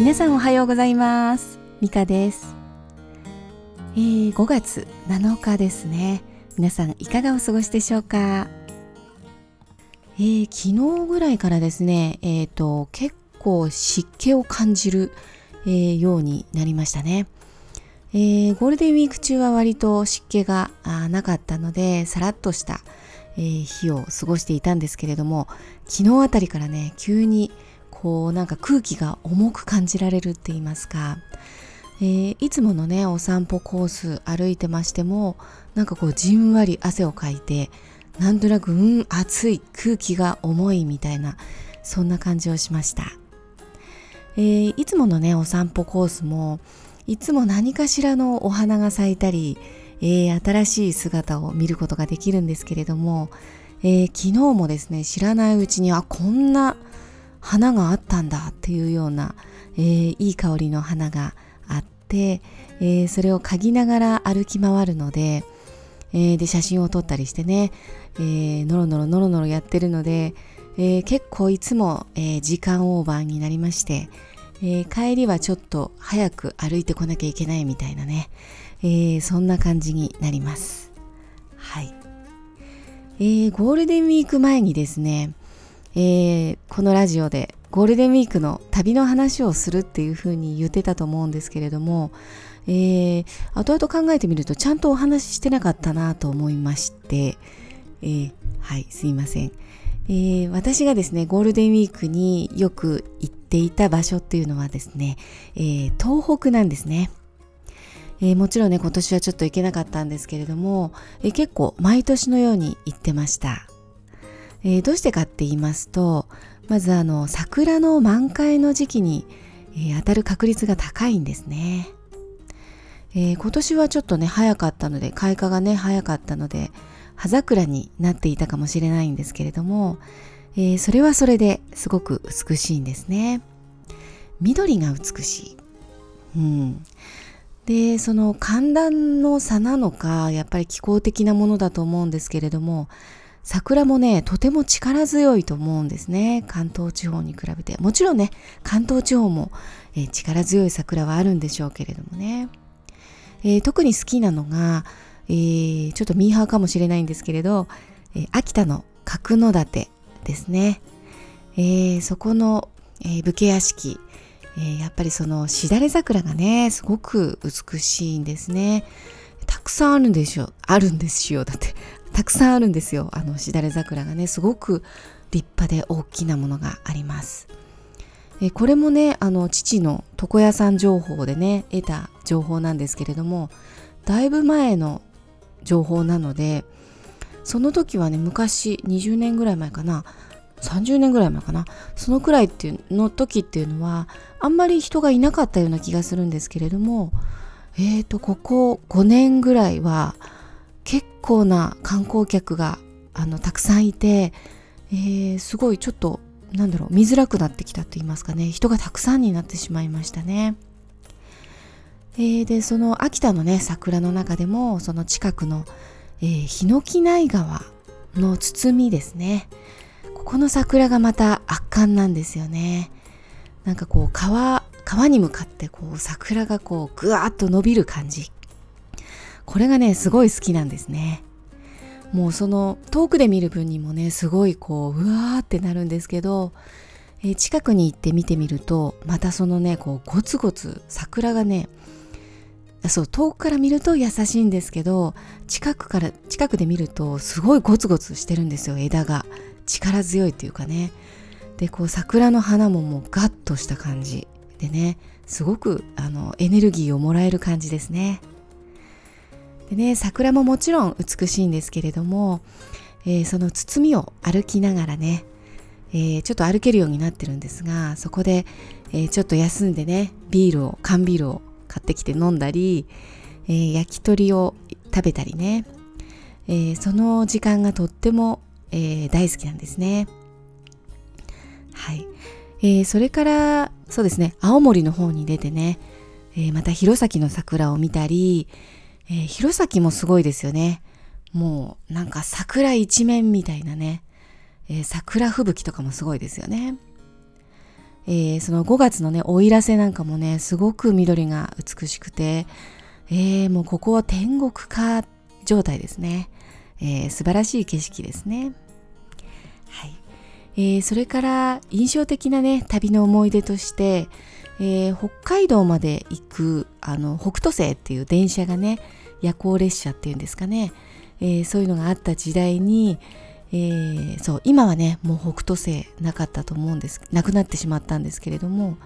皆さんおはようございます。ミカです、えー、5月7日ですね。皆さんいかがお過ごしでしょうか、えー、昨日ぐらいからですねえっ、ー、と結構湿気を感じる、えー、ようになりましたね。えー、ゴールデンウィーク中は割と湿気がなかったのでさらっとした、えー、日を過ごしていたんですけれども昨日あたりからね急にこうなんか空気が重く感じられるって言いますか、えー、いつものねお散歩コース歩いてましてもなんかこうじんわり汗をかいてなんとなくうん暑い空気が重いみたいなそんな感じをしました、えー、いつものねお散歩コースもいつも何かしらのお花が咲いたり、えー、新しい姿を見ることができるんですけれども、えー、昨日もですね知らないうちにあこんな花があったんだっていうような、えー、いい香りの花があって、えー、それを嗅ぎながら歩き回るので,、えー、で写真を撮ったりしてね、えー、のろのろのろのろやってるので、えー、結構いつも、えー、時間オーバーになりまして、えー、帰りはちょっと早く歩いてこなきゃいけないみたいなね、えー、そんな感じになります。はい。えー、ゴールデンウィーク前にですね、えー、このラジオでゴールデンウィークの旅の話をするっていうふうに言ってたと思うんですけれども、えー、後々考えてみるとちゃんとお話ししてなかったなと思いまして、えー、はいすいません、えー、私がですねゴールデンウィークによく行っていた場所っていうのはですね、えー、東北なんですね。えー、もちろんね今年はちょっと行けなかったんですけれども、えー、結構毎年のように行ってました。えー、どうしてかって言いますとまずあの桜の満開の時期に、えー、当たる確率が高いんですね、えー、今年はちょっとね早かったので開花がね早かったので葉桜になっていたかもしれないんですけれども、えそれはそれですごく美しいんですね。緑が美しい、うん、でその寒暖の差なのかやっぱり気候的なものだと思うんですけれども桜もね、とても力強いと思うんですね。関東地方に比べて。もちろんね、関東地方も、えー、力強い桜はあるんでしょうけれどもね。えー、特に好きなのが、えー、ちょっとミーハーかもしれないんですけれど、え秋田の角野館ですね。えそこの、え武家屋敷、えやっぱりそのしだれ桜がね、すごく美しいんですね。たくさんあるんでしょあるんですよ。だってたくさんあるんですよ。あのしだれ桜がねすごく立派で大きなものがあります。えこれもねあの父の床屋さん情報でね得た情報なんですけれどもだいぶ前の情報なのでその時はね昔20年ぐらい前かな30年ぐらい前かなそのくらいっていうの時っていうのはあんまり人がいなかったような気がするんですけれどもえっ、ー、とここ5年ぐらいは結構な観光客があのたくさんいて、えー、すごいちょっとなんだろう見づらくなってきたって言いますかね。人がたくさんになってしまいましたね。えー、でその秋田のね桜の中でもその近くの、えー、ヒノキ内川の包みですね。ここの桜がまた圧巻なんですよね。なんかこう川川に向かってこう桜がこうぐわっと伸びる感じ。これがねすごい好きなんですね。もうその遠くで見る分にもねすごいこううわーってなるんですけど、えー、近くに行って見てみるとまたそのねこうゴツゴツ桜がねそう遠くから見ると優しいんですけど近くから近くで見るとすごいゴツゴツしてるんですよ枝が。力強いっていうかね。でこう桜の花ももうガッとした感じでねすごくあのエネルギーをもらえる感じですね。でね桜ももちろん美しいんですけれども、えー、その包みを歩きながらね、えー、ちょっと歩けるようになってるんですがそこで、えー、ちょっと休んでねビールを缶ビールを買ってきて飲んだり、え焼き鳥を食べたりね、えその時間がとっても、え大好きなんですね。はい、えそれからそうですね青森の方に出てね、えまた弘前の桜を見たり、えー、弘前もすごいですよね。もうなんか桜一面みたいなね、えー、桜吹雪とかもすごいですよね。えー、その5月のね奥入瀬なんかもねすごく緑が美しくて、えー、もうここは天国か状態ですね、えー、素晴らしい景色ですねはいえー、それから印象的なね旅の思い出として、えー、北海道まで行くあの北斗星っていう電車がね夜行列車っていうんですかね、えー、そういうのがあった時代に、えー、そう今はねもう北斗星なかったと思うんですなくなってしまったんですけれども、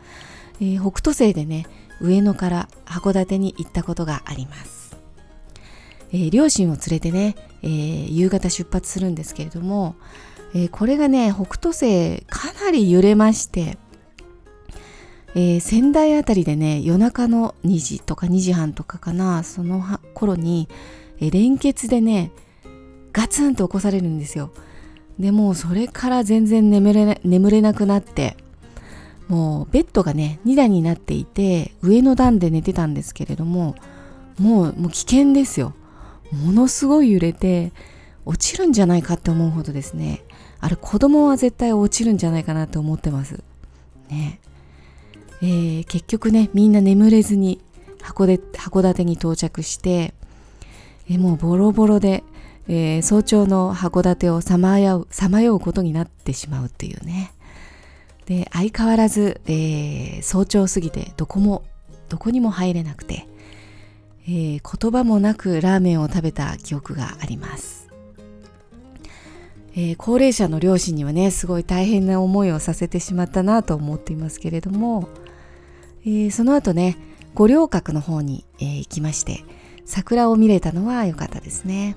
え、北斗星でね上野から函館に行ったことがあります、え、両親を連れてね、え、夕方出発するんですけれども、え、これがね北斗星かなり揺れましてえー、仙台あたりでね夜中の2時とか2時半とかかなその頃に、えー、連結でねガツンと起こされるんですよ。でもうそれから全然眠れな眠れなくなってもうベッドがね2段になっていて上の段で寝てたんですけれどももうもう危険ですよ。ものすごい揺れて落ちるんじゃないかって思うほどですね。あれ子供は絶対落ちるんじゃないかなって思ってます。ね。えー、結局ねみんな眠れずに箱で函館に到着して、えー、もうボロボロでえー、早朝の函館をさまようさまようことになってしまうっていうね。で相変わらず、えー、早朝過ぎてどこもどこにも入れなくて、え、言葉もなくラーメンを食べた記憶があります、えー、高齢者の両親にはねすごい大変な思いをさせてしまったなと思っていますけれども、えー、その後ね五稜郭の方に、えー、行きまして桜を見れたのは良かったですね。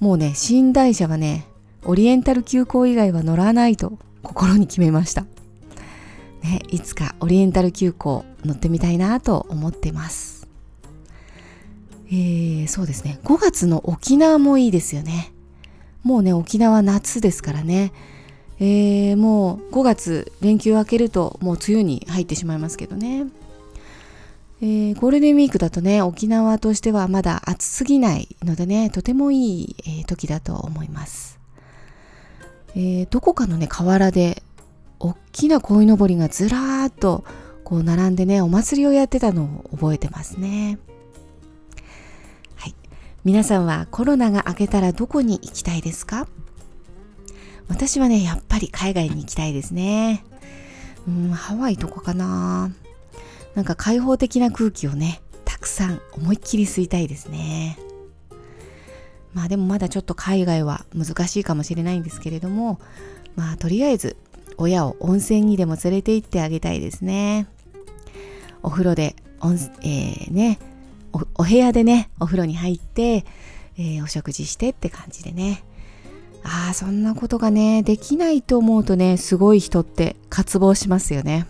もうね、寝台車はね、オリエンタル急行以外は乗らないと心に決めました。ね、いつかオリエンタル急行乗ってみたいなと思ってます。えー、そうですね。5月の沖縄もいいですよね。もうね、沖縄夏ですからね。えー、もう5月連休明けるともう梅雨に入ってしまいますけどね。えー、ゴールデンウィークだとね、沖縄としてはまだ暑すぎないのでね、とてもいい、え、時だと思います。えー、どこかのね、河原で、大きな鯉のぼりがずらーっとこう並んでね、お祭りをやってたのを覚えてますね。はい。皆さんはコロナが明けたらどこに行きたいですか？私はね、やっぱり海外に行きたいですね。うん、ハワイとかかな。なんか開放的な空気をねたくさん思いっきり吸いたいですねまあでもまだちょっと海外は難しいかもしれないんですけれどもまあとりあえず親を温泉にでも連れて行ってあげたいですねお風呂で、えー、ねおお部屋でねお風呂に入って、えー、お食事してって感じでねああそんなことがねできないと思うとねすごい人って渇望しますよね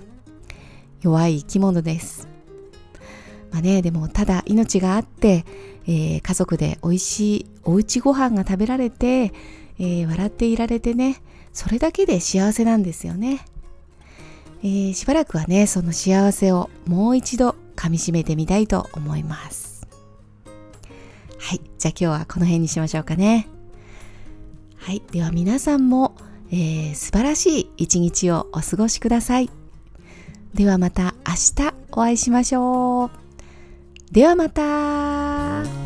弱い生き物です。まあね、でもただ命があって、えー、家族で美味しいおうちご飯が食べられて、えー、笑っていられてね、それだけで幸せなんですよね。えー、しばらくはね、その幸せをもう一度噛みしめてみたいと思います。はい、じゃあ今日はこの辺にしましょうかね。はい、では皆さんも、えー、素晴らしい一日をお過ごしください。ではまた明日お会いしましょう。ではまた。